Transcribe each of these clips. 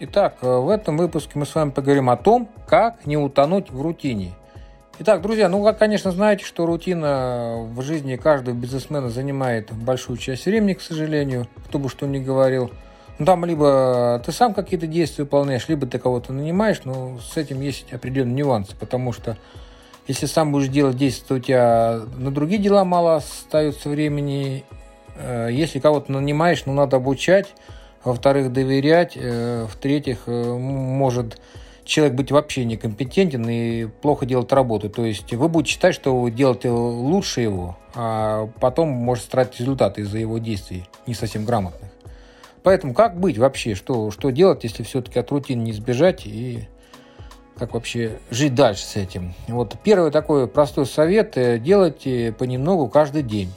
Итак, э, в этом выпуске мы с вами поговорим о том, как не утонуть в рутине. Итак, друзья, ну вы, конечно, знаете, что рутина в жизни каждого бизнесмена занимает большую часть времени, к сожалению, кто бы что ни говорил. Ну, там либо ты сам какие-то действия выполняешь, либо ты кого-то нанимаешь, но с этим есть определенные нюансы, потому что если сам будешь делать действия, то у тебя на другие дела мало остается времени. Э, если кого-то нанимаешь, ну, надо обучать, во-вторых, доверять, э, в-третьих, э, может человек быть вообще некомпетентен и плохо делать работу. То есть вы будете считать, что вы делаете лучше его, а потом может стратить результаты из-за его действий не совсем грамотных. Поэтому как быть вообще? Что, что делать, если все-таки от рутины не избежать и как вообще жить дальше с этим? Вот первый такой простой совет – делайте понемногу каждый день.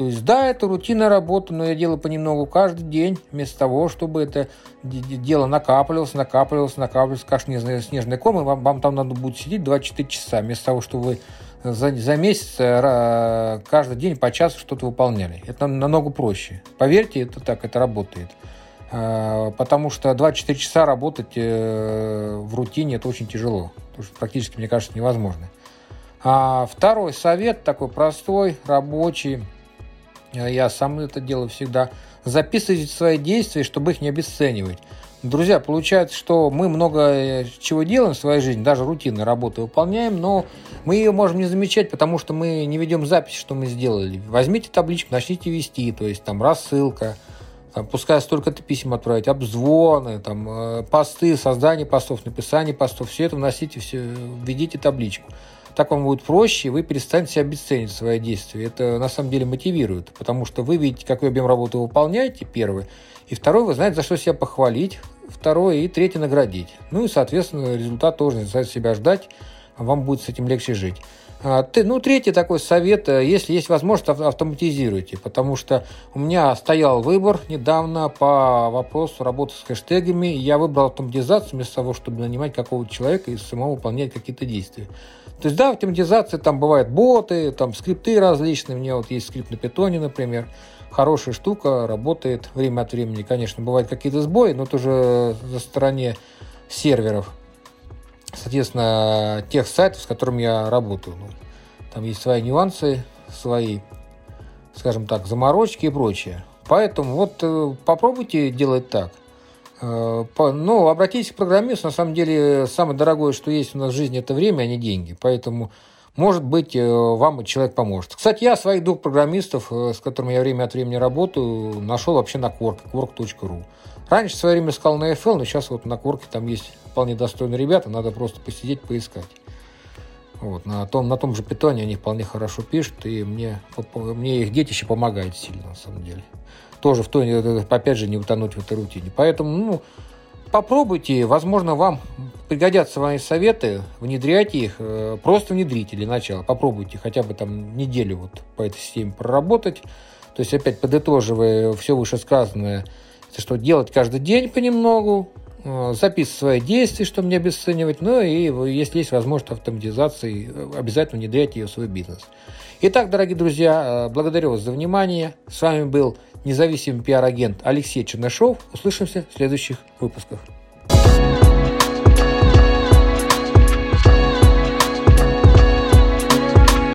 То есть, да, это рутинная работа, но я делаю понемногу каждый день, вместо того, чтобы это дело накапливалось, накапливалось, накапливалось, как снежный, ком, и вам, вам там надо будет сидеть 24 часа, вместо того, чтобы вы за, за месяц э, каждый день по часу что-то выполняли. Это намного проще. Поверьте, это так, это работает. Э, потому что 24 часа работать э, в рутине это очень тяжело. Потому что практически, мне кажется, невозможно. А второй совет такой простой, рабочий – Э, я сам это делаю всегда, записывайте свои действия, чтобы их не обесценивать. Друзья, получается, что мы много э, чего делаем в своей жизни, даже рутинные работы выполняем, но мы ее можем не замечать, потому что мы не ведем запись, что мы сделали. Возьмите табличку, начните вести, то есть там рассылка, там, пускай столько-то писем отправить, обзвоны, там, э, посты, создание постов, написание постов, все это вносите, все, введите табличку. Так вам будет проще, и вы перестанете обесценивать свои действия. Это на самом деле мотивирует, потому что вы видите, какой объем работы вы выполняете, первый, и второй, вы знаете, за что себя похвалить, второй и третий наградить. Ну и, соответственно, результат тоже не себя ждать, вам будет с этим легче жить. А, ну, третий такой совет, э, если есть возможность, автоматизируйте, потому что у меня стоял выбор недавно по вопросу работы с хэштегами, я выбрал автоматизацию вместо того, чтобы нанимать какого-то человека и самому выполнять какие-то действия. То есть, да, автоматизация, там бывают боты, там скрипты различные, у меня вот есть скрипт на питоне, например, хорошая штука, работает время от времени, конечно, бывают какие-то сбои, но тоже за стороне серверов, соответственно, тех сайтов, с которыми я работаю. Ну, там есть свои нюансы, свои, скажем так, заморочки и прочее. Поэтому вот э, попробуйте делать так. Э, ну, обратитесь к программисту. На самом деле, самое дорогое, что есть у нас в жизни, это время, а не деньги. Поэтому, может быть, э, вам человек поможет. Кстати, я своих двух программистов, с которыми я время от времени работаю, нашел вообще на Quark, quark.ru. Раньше в свое время искал на FL, но сейчас вот на Quark там есть вполне достойные ребята, надо просто посидеть, поискать. Вот, на, том, на том же питоне они вполне хорошо пишут, и мне, мне их детище помогает сильно, на самом деле. Тоже в той, э, опять же, не утонуть в этой рутине. Поэтому, ну, попробуйте, возможно, вам пригодятся мои советы, внедряйте их, э, просто внедрите для начала, попробуйте хотя бы там неделю вот по этой системе проработать. То есть, опять подытоживая все вышесказанное, это что делать каждый день понемногу, Э, записывать свои действия, чтобы не обесценивать, ну и если есть возможность автоматизации, э, обязательно внедрять ее в свой бизнес. Итак, дорогие друзья, э, благодарю вас за внимание. С вами был независимый пиар-агент Алексей Чернышов. Услышимся в следующих выпусках.